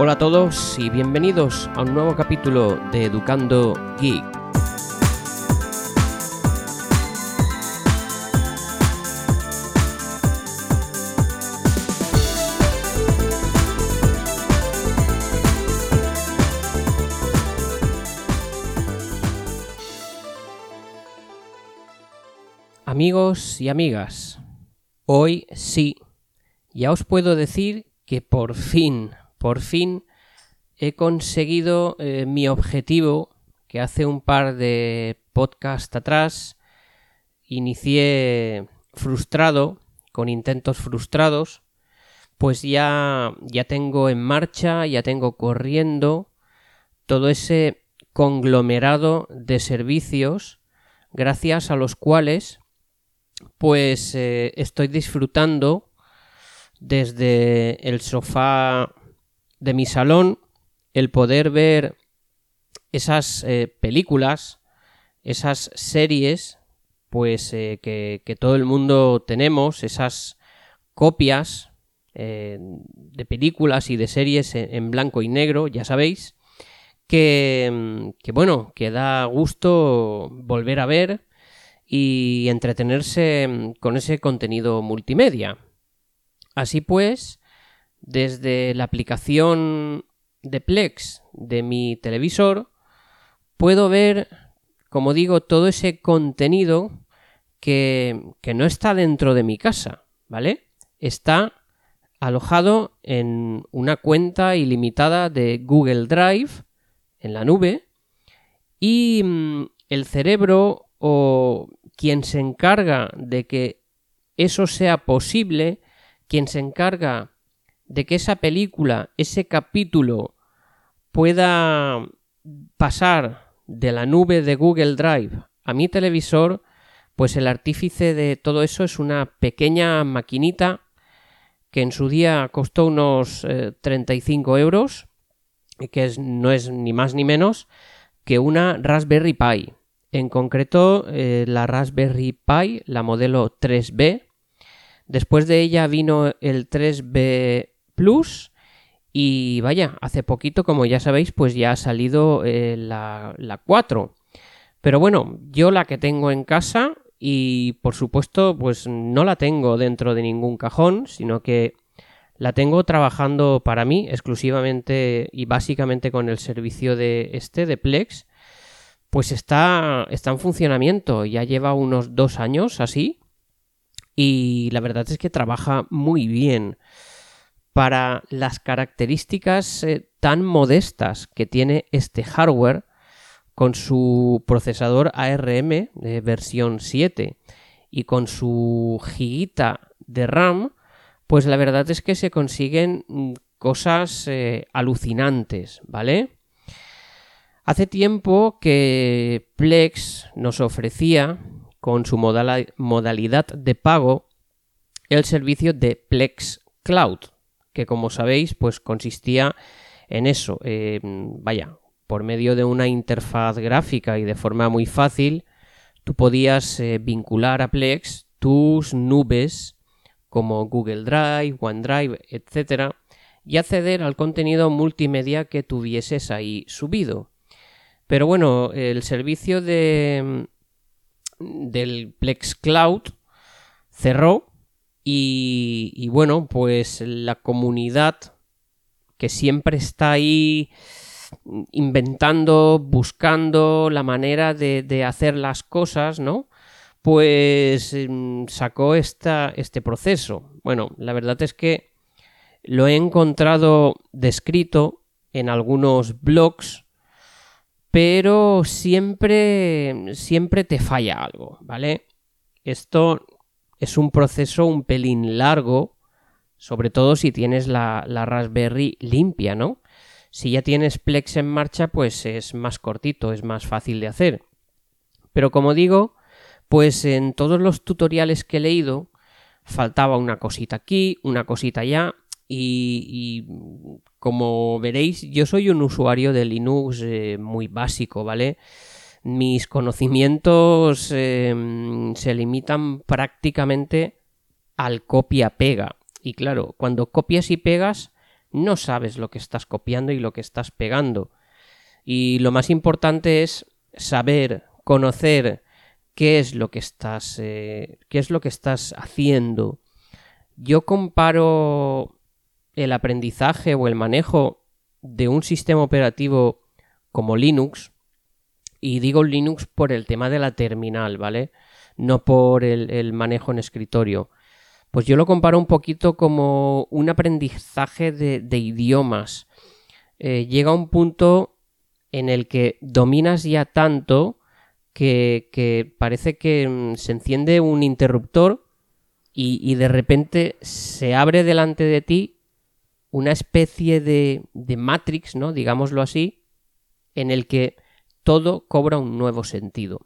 Hola a todos y bienvenidos a un nuevo capítulo de Educando Geek. Amigos y amigas, hoy sí, ya os puedo decir que por fin, por fin he conseguido eh, mi objetivo que hace un par de podcasts atrás inicié frustrado, con intentos frustrados, pues ya, ya tengo en marcha, ya tengo corriendo todo ese conglomerado de servicios gracias a los cuales pues eh, estoy disfrutando desde el sofá de mi salón el poder ver esas eh, películas, esas series, pues eh, que, todo el mundo tenemos, esas copias de películas y de series en, blanco y negro, ya sabéis, que, que bueno, que da gusto volver a ver y entretenerse con ese contenido multimedia. Así pues, desde la aplicación de Plex de mi televisor, puedo ver, como digo, todo ese contenido que, que no está dentro de mi casa, ¿vale? Está alojado en una cuenta ilimitada de Google Drive en la nube y mm, el cerebro o quien se encarga de que eso sea posible, quien se encarga de que esa película, ese capítulo pueda pasar de la nube de Google Drive a mi televisor, pues el artífice de todo eso es una pequeña maquinita que en su día costó unos 35 eh, euros, que no es ni más ni menos que una Raspberry Pi. En concreto, eh, la Raspberry Pi, la modelo 3B. Después de ella vino el 3B Plus. Y vaya, hace poquito, como ya sabéis, pues ya ha salido eh, la, la 4. Pero bueno, yo la que tengo en casa y por supuesto pues no la tengo dentro de ningún cajón, sino que la tengo trabajando para mí exclusivamente y básicamente con el servicio de este, de Plex, pues está, está en funcionamiento, ya lleva unos dos años así y la verdad es que trabaja muy bien para las características eh, tan modestas que tiene este hardware con su procesador ARM de versión 7 y con su gigita de RAM, pues la verdad es que se consiguen mm, cosas eh, alucinantes, ¿vale? Hace tiempo que Plex nos ofrecía, con su modalidad de pago, el servicio de Plex Cloud, que como sabéis, pues consistía en eso, vaya, por medio de una interfaz gráfica y de forma muy fácil, tú podías eh, vincular a Plex tus nubes como Google Drive, OneDrive, etc. y acceder al contenido multimedia que tuvieses ahí subido. Pero bueno, el servicio de, del Plex Cloud cerró y, bueno, pues la comunidad que siempre está ahí inventando, buscando la manera de, hacer las cosas, ¿no? Pues mm, sacó esta, este proceso. Bueno, la verdad es que lo he encontrado descrito en algunos blogs pero siempre, siempre te falla algo, ¿vale? Esto es un proceso un pelín largo, sobre todo si tienes la, la Raspberry limpia, ¿no? Si ya tienes Plex en marcha, pues es más cortito, es más fácil de hacer. Pero como digo, pues en todos los tutoriales que he leído, faltaba una cosita aquí, una cosita allá, y, como veréis, yo soy un usuario de Linux eh, muy básico, ¿vale? Mis conocimientos em, se limitan prácticamente al copia-pega. Y claro, cuando copias y pegas, no sabes lo que estás copiando y lo que estás pegando. Y lo más importante es saber, conocer qué es lo que estás, eh, qué es lo que estás haciendo. Yo comparo el aprendizaje o el manejo de un sistema operativo como Linux, y digo Linux por el tema de la terminal, ¿vale? No por el, manejo en escritorio. Pues yo lo comparo un poquito como un aprendizaje de, idiomas. Eh, llega un punto en el que dominas ya tanto que, parece que mm, se enciende un interruptor y, de repente se abre delante de ti una especie de Matrix, ¿no? Digámoslo así, en el que todo cobra un nuevo sentido.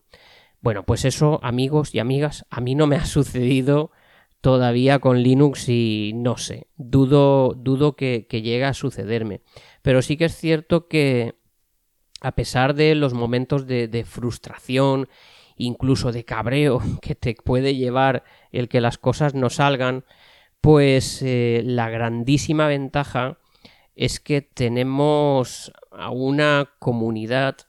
Bueno, pues eso, amigos y amigas, a mí no me ha sucedido todavía con Linux y no sé, dudo, dudo que, llegue a sucederme. Pero sí que es cierto que a pesar de los momentos de, frustración, incluso de cabreo que te puede llevar el que las cosas no salgan, pues eh, la grandísima ventaja es que tenemos a una comunidad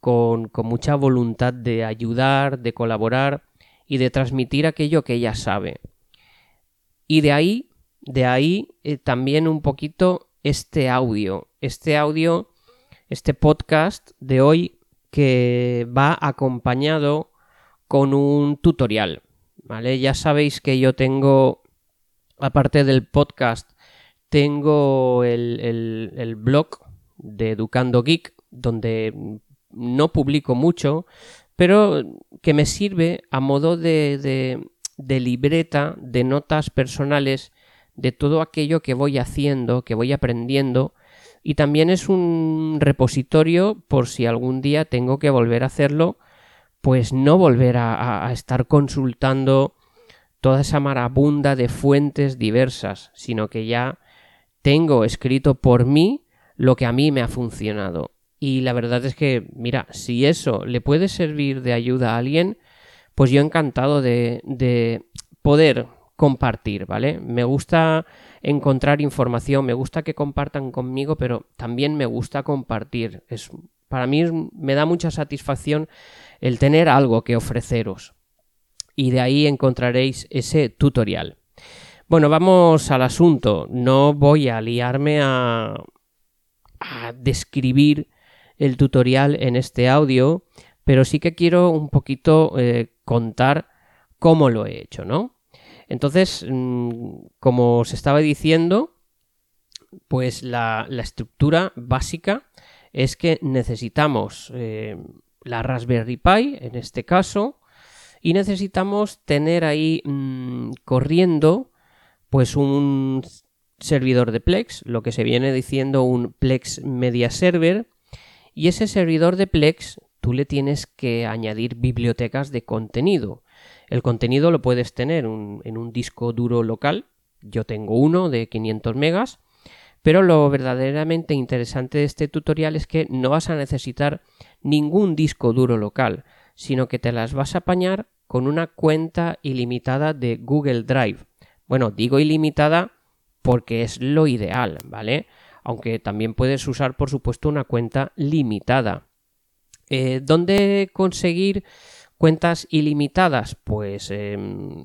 con, mucha voluntad de ayudar, de colaborar y de transmitir aquello que ella sabe. Y de ahí, de ahí eh, también un poquito este audio, este audio, este podcast de hoy que va acompañado con un tutorial, ¿vale? Ya sabéis que yo tengo, aparte del podcast, tengo el, el blog de Educando Geek, donde no publico mucho, pero que me sirve a modo de, de, libreta, de notas personales de todo aquello que voy haciendo, que voy aprendiendo, y también es un repositorio por si algún día tengo que volver a hacerlo, pues no volver a, estar consultando toda esa marabunda de fuentes diversas, sino que ya tengo escrito por mí lo que a mí me ha funcionado. Y la verdad es que, mira, si eso le puede servir de ayuda a alguien, pues yo encantado de, de poder compartir, ¿vale? Me gusta encontrar información, me gusta que compartan conmigo, pero también me gusta compartir. Es, para mí me da mucha satisfacción el tener algo que ofreceros. Y de ahí encontraréis ese tutorial. Bueno, vamos al asunto. No voy a liarme a, a describir el tutorial en este audio, pero sí que quiero un poquito eh, contar cómo lo he hecho, ¿no? Entonces, mm, como os estaba diciendo, pues la, estructura básica es que necesitamos eh, la Raspberry Pi, en este caso, y necesitamos tener ahí mm, corriendo pues un servidor de Plex, lo que se viene diciendo un Plex Media Server, y ese servidor de Plex tú le tienes que añadir bibliotecas de contenido. El contenido lo puedes tener en un disco duro local. Yo tengo uno de 500 megas. Pero lo verdaderamente interesante de este tutorial es que no vas a necesitar ningún disco duro local, sino que te las vas a apañar con una cuenta ilimitada de Google Drive. Bueno, digo ilimitada porque es lo ideal, ¿vale? Aunque también puedes usar por supuesto una cuenta limitada. Eh, ¿Dónde conseguir cuentas ilimitadas? Pues em,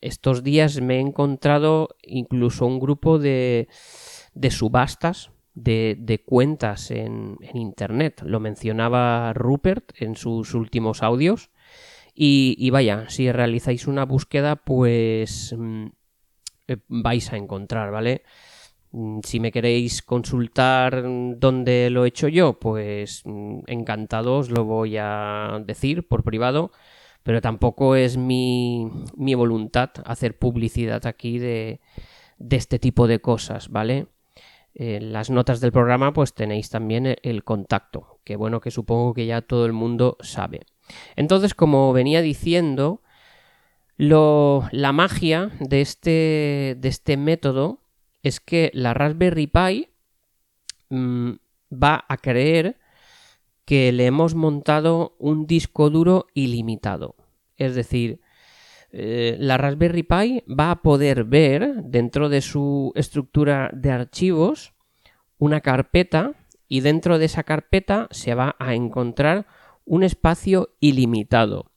estos días me he encontrado incluso un grupo de, subastas de, cuentas en, Internet. Lo mencionaba Rupert en sus últimos audios. Y, y vaya, si realizáis una búsqueda, pues mm, eh, vais a encontrar, ¿vale? Mm, si me queréis consultar dónde lo he hecho yo, pues mm, encantado os lo voy a decir por privado, pero tampoco es mi, mi voluntad hacer publicidad aquí de, de, este tipo de cosas, ¿vale? En las notas del programa pues tenéis también e, el, contacto, que bueno que supongo que ya todo el mundo sabe. Entonces, como venía diciendo, lo, la magia de este, de este método es que la Raspberry Pi mm, va a creer que le hemos montado un disco duro ilimitado. Es decir, Eh, la Raspberry Pi va a poder ver dentro de su estructura de archivos una carpeta y dentro de esa carpeta se va a encontrar un espacio ilimitado.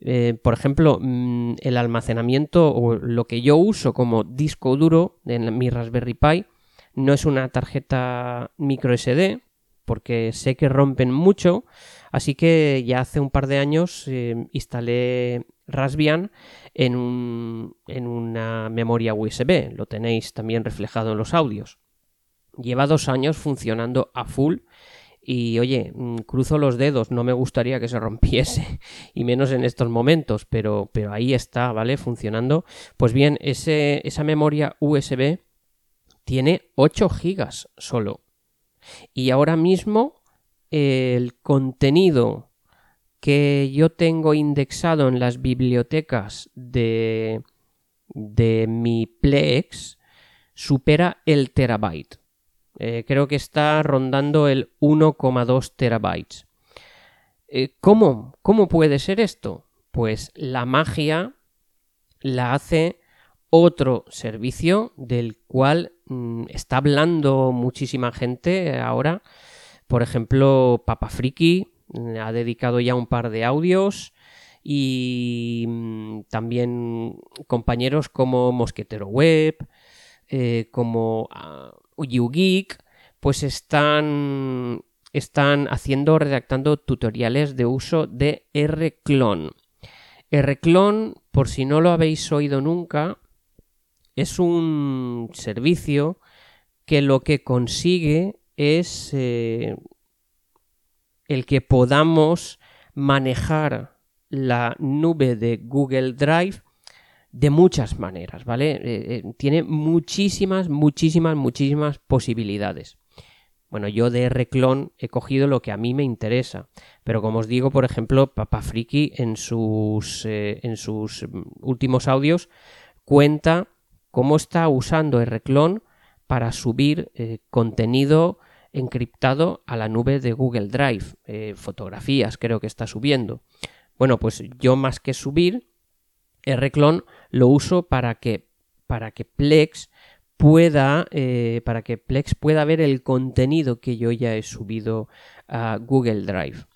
Eh, por ejemplo, mm, el almacenamiento o lo que yo uso como disco duro en mi Raspberry Pi no es una tarjeta micro SD porque sé que rompen mucho, así que ya hace un par de años eh, instalé Raspbian en, en una memoria USB, lo tenéis también reflejado en los audios. Lleva dos años funcionando a full y oye, mm, cruzo los dedos, no me gustaría que se rompiese, y menos en estos momentos, pero, pero ahí está, ¿vale? Funcionando. Pues bien, ese, esa memoria USB tiene 8 gigas solo. Y ahora mismo el contenido que yo tengo indexado en las bibliotecas de, de mi Plex supera el terabyte. Eh, creo que está rondando el 1,2 terabytes. Eh, ¿Cómo? ¿Cómo puede ser esto? Pues la magia la hace otro servicio del cual mm, está hablando muchísima gente ahora. Por ejemplo, Papa Friki mm, ha dedicado ya un par de audios y mm, también compañeros como Mosquetero Web, eh, como ah, YouGeek, pues están, están haciendo, redactando tutoriales de uso de Rclone. Rclone, por si no lo habéis oído nunca, es un servicio que lo que consigue es eh, el que podamos manejar la nube de Google Drive de muchas maneras, ¿vale? Eh, eh, tiene muchísimas, muchísimas, muchísimas posibilidades. Bueno, yo de Reclon he cogido lo que a mí me interesa, pero como os digo, por ejemplo, Papa Friki en sus, eh, en sus últimos audios cuenta cómo está usando Reclon para subir contenido encriptado a la nube de Google Drive, fotografías creo que está subiendo. Bueno, pues yo más que subir, Rclone lo uso para que, para que Plex pueda eh, para que Plex pueda ver el contenido que yo ya he subido a Google Drive.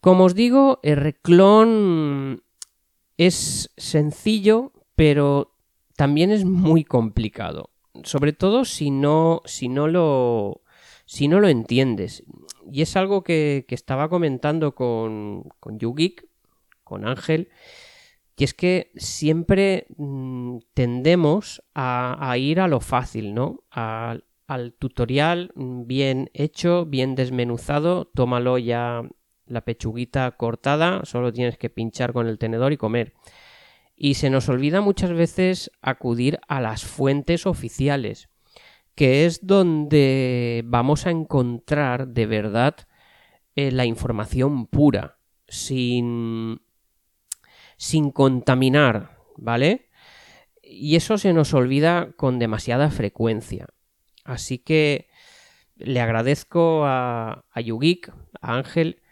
Como os digo, Rclone es sencillo, pero también es muy complicado. Sobre todo si no, si no lo si no lo entiendes. Y es algo que, estaba comentando con, con YouGeek, con Ángel, y es que siempre mm, tendemos a, ir a lo fácil, ¿no? al tutorial bien hecho, bien desmenuzado, tómalo ya la pechuguita cortada, solo tienes que pinchar con el tenedor y comer. Y se nos olvida muchas veces acudir a las fuentes oficiales, que es donde vamos a encontrar de verdad eh, la información pura, sin sin contaminar, ¿vale? Y eso se nos olvida con demasiada frecuencia. Así que le agradezco a, a Yugeek, a Ángel,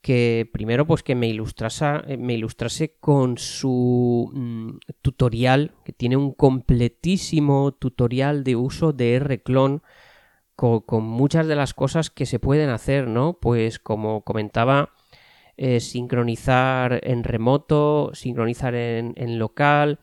que primero pues que me ilustrase, me ilustrase con su mm, tutorial, que tiene un completísimo tutorial de uso de Rclone con, muchas de las cosas que se pueden hacer, ¿no? Pues como comentaba eh, sincronizar en remoto, sincronizar en, local,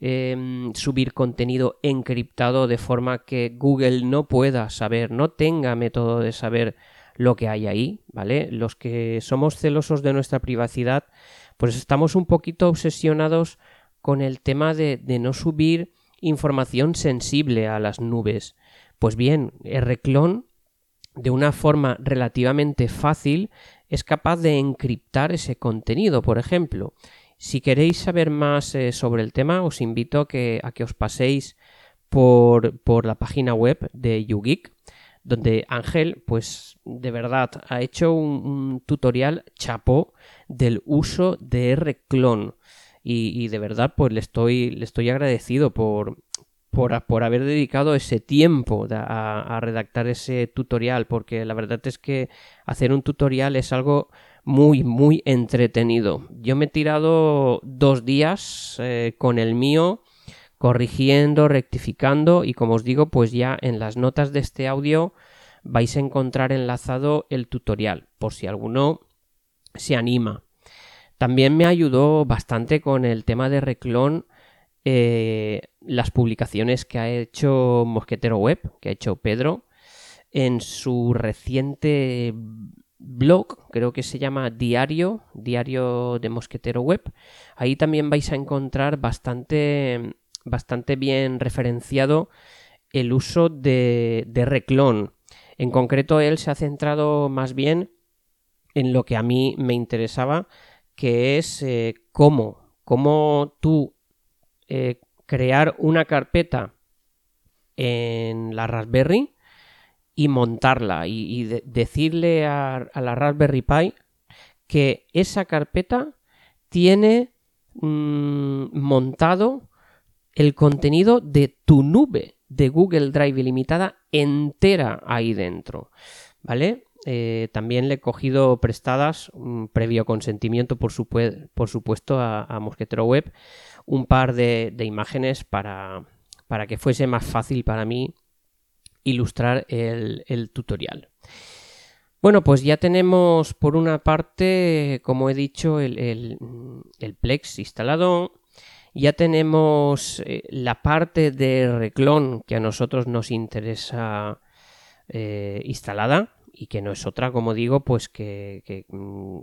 em, subir contenido encriptado de forma que Google no pueda saber, no tenga método de saber lo que hay ahí, ¿vale? Los que somos celosos de nuestra privacidad, pues estamos un poquito obsesionados con el tema de, no subir información sensible a las nubes. Pues bien, Rclone de una forma relativamente fácil es capaz de encriptar ese contenido, por ejemplo. Si queréis saber más eh, sobre el tema, os invito a que, os paséis por, por, la página web de YouGeek, donde Ángel, pues de verdad, ha hecho un, tutorial chapo del uso de Rclone. Y, y, de verdad, pues le estoy, le estoy agradecido por, por, haber dedicado ese tiempo a, redactar ese tutorial, porque la verdad es que hacer un tutorial es algo muy, muy entretenido. Yo me he tirado dos días eh, con el mío corrigiendo, rectificando y como os digo, pues ya en las notas de este audio vais a encontrar enlazado el tutorial por si alguno se anima. También me ayudó bastante con el tema de Reclon eh, las publicaciones que ha hecho Mosquetero Web, que ha hecho Pedro, en su reciente blog, creo que se llama Diario, Diario de Mosquetero Web. Ahí también vais a encontrar bastante, bastante bien referenciado el uso de, de Reclon. En concreto, él se ha centrado más bien en lo que a mí me interesaba, que es eh, cómo, cómo tú eh, crear una carpeta en la Raspberry y montarla y, decirle a, la Raspberry Pi que esa carpeta tiene mm, montado el contenido de tu nube de Google Drive ilimitada entera ahí dentro. ¿Vale? Eh, también le he cogido prestadas, un previo consentimiento, por, supuesto, a, Mosquetero Web, un par de, imágenes para, para, que fuese más fácil para mí ilustrar el, tutorial. Bueno, pues ya tenemos por una parte, como he dicho, el, Plex instalado. Ya tenemos eh, la parte de reclon que a nosotros nos interesa eh, instalada y que no es otra, como digo, pues que, que, mm,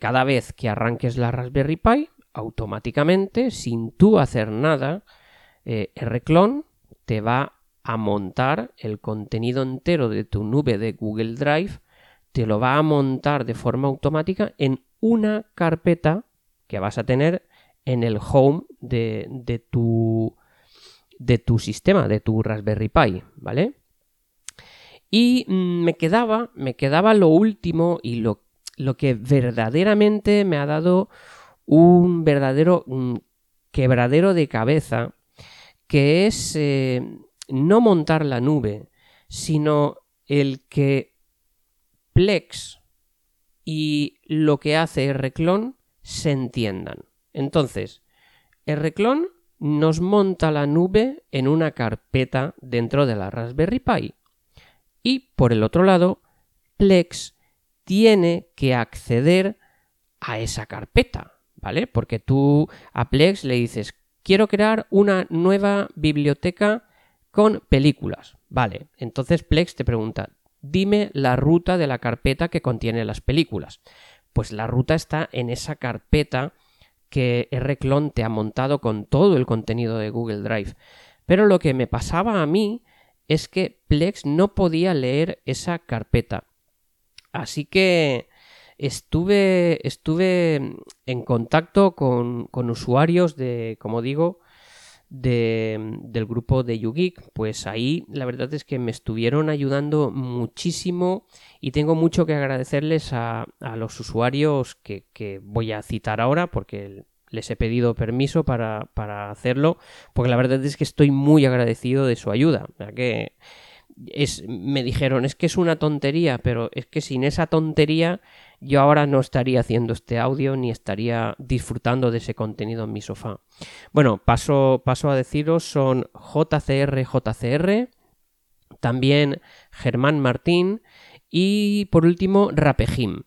cada vez que arranques la Raspberry Pi, automáticamente, sin tú hacer nada, eh, Rclone te va a montar el contenido entero de tu nube de Google Drive, te lo va a montar de forma automática en una carpeta que vas a tener en el home de, de, tu, de tu sistema, de tu Raspberry Pi, ¿vale? Y mm, me quedaba, me quedaba lo último y lo, lo que verdaderamente me ha dado un verdadero quebradero de cabeza, que es eh, no montar la nube, sino el que Plex y lo que hace Rclone se entiendan. Entonces, Rclone nos monta la nube en una carpeta dentro de la Raspberry Pi. Y por el otro lado, Plex tiene que acceder a esa carpeta, ¿vale? Porque tú a Plex le dices, quiero crear una nueva biblioteca con películas, ¿vale? Entonces Plex te pregunta, dime la ruta de la carpeta que contiene las películas. Pues la ruta está en esa carpeta que Rclone te ha montado con todo el contenido de Google Drive. Pero lo que me pasaba a mí es que Plex no podía leer esa carpeta. Así que estuve, estuve en contacto con, usuarios de, como digo, de, del grupo de YouGeek. Pues ahí la verdad es que me estuvieron ayudando muchísimo y tengo mucho que agradecerles a, los usuarios que, que, voy a citar ahora porque les he pedido permiso para, hacerlo, porque la verdad es que estoy muy agradecido de su ayuda. que es, me dijeron, es que es una tontería, pero es que sin esa tontería yo ahora no estaría haciendo este audio ni estaría disfrutando de ese contenido en mi sofá. Bueno, paso, paso a deciros, son JCR, JCR, también Germán Martín y por último Rapejim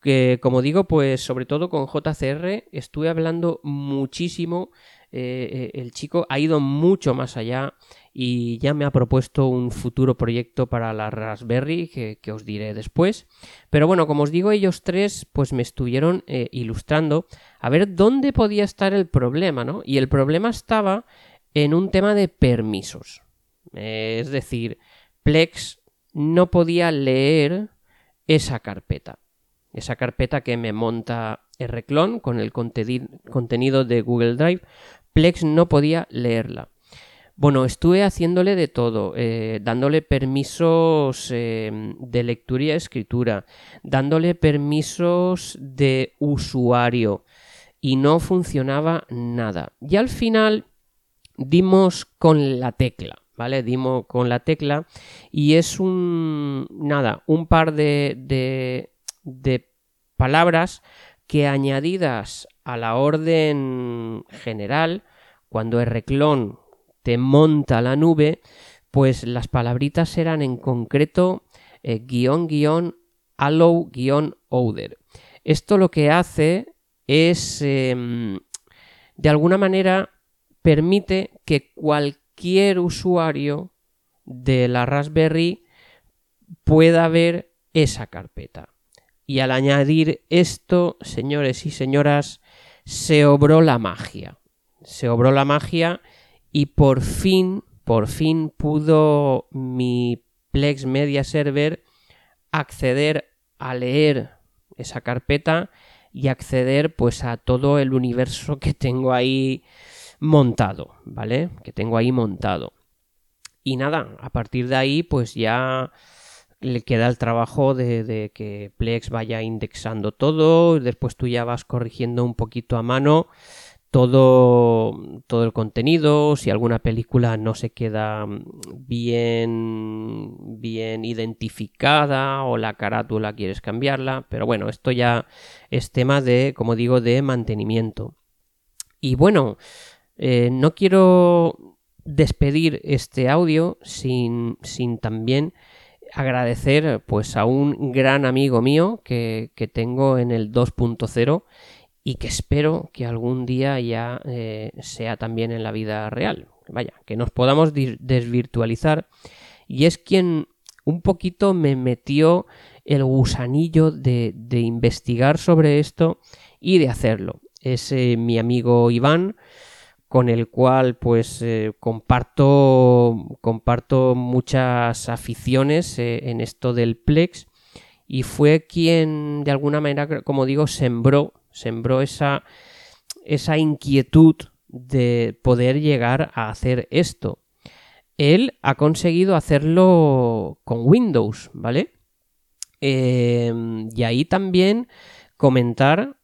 que como digo, pues sobre todo con JCR estuve hablando muchísimo. Eh, eh, el chico ha ido mucho más allá y ya me ha propuesto un futuro proyecto para la Raspberry que, os diré después. Pero bueno, como os digo, ellos tres pues me estuvieron eh, ilustrando a ver dónde podía estar el problema, ¿no? Y el problema estaba en un tema de permisos. es decir, Plex no podía leer esa carpeta esa carpeta que me monta Rclone con el contenido de Google Drive, Plex no podía leerla. Bueno, estuve haciéndole de todo, eh, dándole permisos eh, de lectura y escritura, dándole permisos de usuario y no funcionaba nada. Y al final dimos con la tecla, ¿vale? Dimos con la tecla y es un, nada, un par de, de palabras que añadidas a la orden general, cuando el reclón te monta la nube, pues las palabritas eran en concreto eh, guion guion allow guion order. Esto lo que hace es em, de alguna manera permite que cualquier usuario de la Raspberry pueda ver esa carpeta. Y al añadir esto, señores y señoras, se obró la magia. Se obró la magia y por fin, por fin pudo mi Plex Media Server acceder a leer esa carpeta y acceder pues a todo el universo que tengo ahí montado, ¿vale? Que tengo ahí montado. Y nada, a partir de ahí pues ya le queda el trabajo de, que Plex vaya indexando todo, después tú ya vas corrigiendo un poquito a mano todo, todo el contenido, si alguna película no se queda bien, bien identificada o la carátula quieres cambiarla, pero bueno, esto ya es tema de, como digo, de mantenimiento. Y bueno, eh, no quiero despedir este audio sin, sin también agradecer pues a un gran amigo mío que, que tengo en el 2.0 y que espero que algún día ya eh, sea también en la vida real. Vaya, que nos podamos desvirtualizar. Y es quien un poquito me metió el gusanillo de, investigar sobre esto y de hacerlo. Es eh, mi amigo Iván, con el cual pues eh, comparto, comparto muchas aficiones en esto del Plex y fue quien de alguna manera, como digo, sembró sembró esa, esa inquietud de poder llegar a hacer esto. Él ha conseguido hacerlo con Windows, ¿vale? Em, y ahí también comentar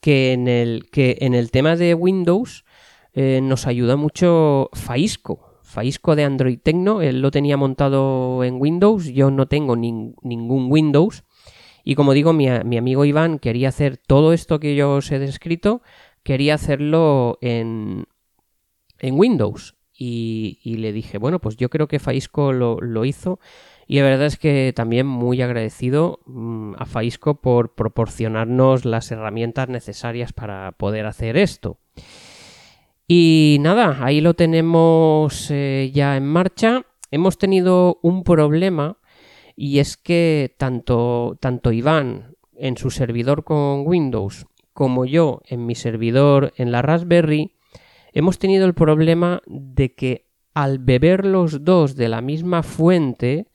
que en el, que en el tema de Windows eh, nos ayuda mucho Faisco. Faisco de Android Tecno, él lo tenía montado en Windows, yo no tengo ningún Windows y como digo, mi, amigo Iván quería hacer todo esto que yo os he descrito, quería hacerlo en, Windows. Y, le dije, bueno, pues yo creo que Faisco lo, hizo. Y la verdad es que también muy agradecido mm, a Faisco por proporcionarnos las herramientas necesarias para poder hacer esto. Y nada, ahí lo tenemos eh, ya en marcha. Hemos tenido un problema y es que tanto, Iván en su servidor con Windows como yo en mi servidor en la Raspberry hemos tenido el problema de que al beber los dos de la misma fuente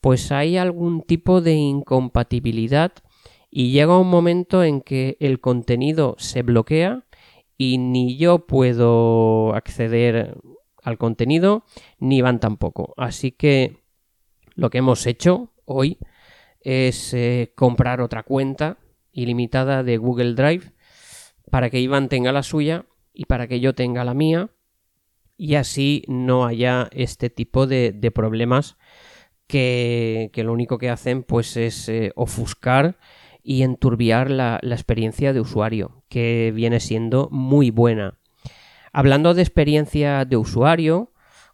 pues hay algún tipo de incompatibilidad y llega un momento en que el contenido se bloquea y ni yo puedo acceder al contenido ni Iván tampoco. Así que lo que hemos hecho hoy es eh, comprar otra cuenta ilimitada de Google Drive para que Iván tenga la suya y para que yo tenga la mía y así no haya este tipo de, problemas que, lo único que hacen pues es eh, ofuscar y enturbiar la, experiencia de usuario que viene siendo muy buena. Hablando de experiencia de usuario,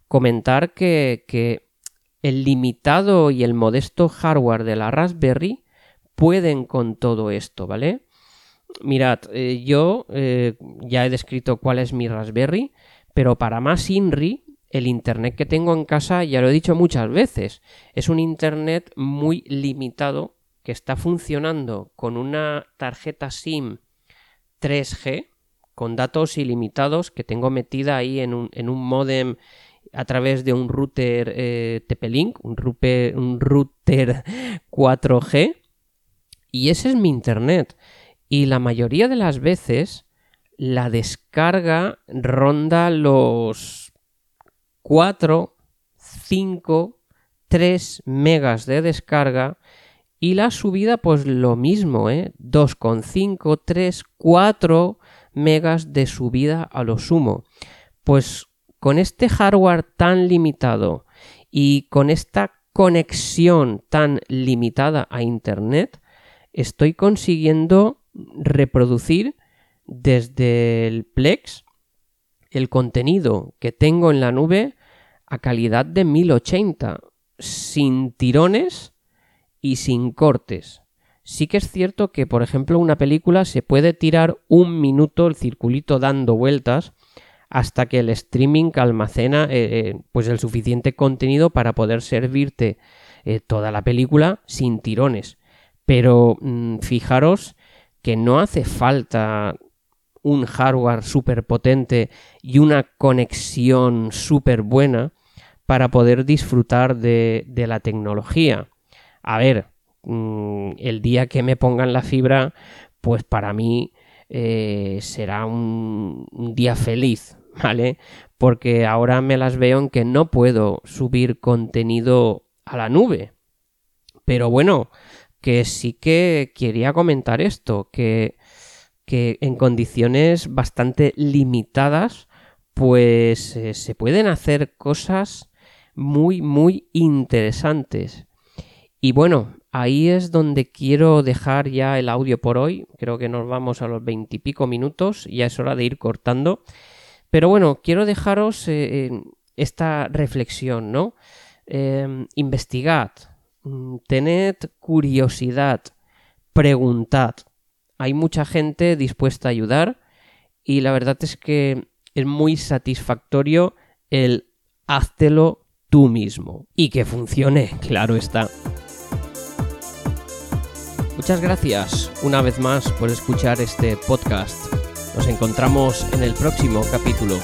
comentar que, que el limitado y el modesto hardware de la Raspberry pueden con todo esto, ¿vale? Mirad, eh, yo eh, ya he descrito cuál es mi Raspberry, pero para más INRI, el Internet que tengo en casa, ya lo he dicho muchas veces, es un Internet muy limitado que está funcionando con una tarjeta SIM 3G con datos ilimitados que tengo metida ahí en un, en un modem a través de un router eh, TP-Link, un, un router 4G, y ese es mi internet. Y la mayoría de las veces la descarga ronda los 4, 5, 3 megas de descarga y la subida pues lo mismo, ¿eh? 2,5, 3, 4 megas de subida a lo sumo. Pues con este hardware tan limitado y con esta conexión tan limitada a Internet, estoy consiguiendo reproducir desde el Plex el contenido que tengo en la nube a calidad de 1080, sin tirones y sin cortes. Sí que es cierto que, por ejemplo, una película se puede tirar un minuto el circulito dando vueltas hasta que el streaming almacena eh, eh, pues el suficiente contenido para poder servirte eh, toda la película sin tirones. Pero mm, fijaros que no hace falta un hardware súper potente y una conexión súper buena para poder disfrutar de, la tecnología. A ver, mm, el día que me pongan la fibra, pues para mí será un día feliz, ¿vale? Porque ahora me las veo en que no puedo subir contenido a la nube. Pero bueno, que sí que quería comentar esto, que que en condiciones bastante limitadas, pues eh, se pueden hacer cosas muy, muy interesantes. Y bueno, ahí es donde quiero dejar ya el audio por hoy. Creo que nos vamos a los veintipico minutos, ya es hora de ir cortando. Pero bueno, quiero dejaros eh, esta reflexión, ¿no? Em, investigad, mm, tened curiosidad, preguntad hay mucha gente dispuesta a ayudar y la verdad es que es muy satisfactorio el háztelo tú mismo y que funcione, claro está. Muchas gracias una vez más por escuchar este podcast. Nos encontramos en el próximo capítulo.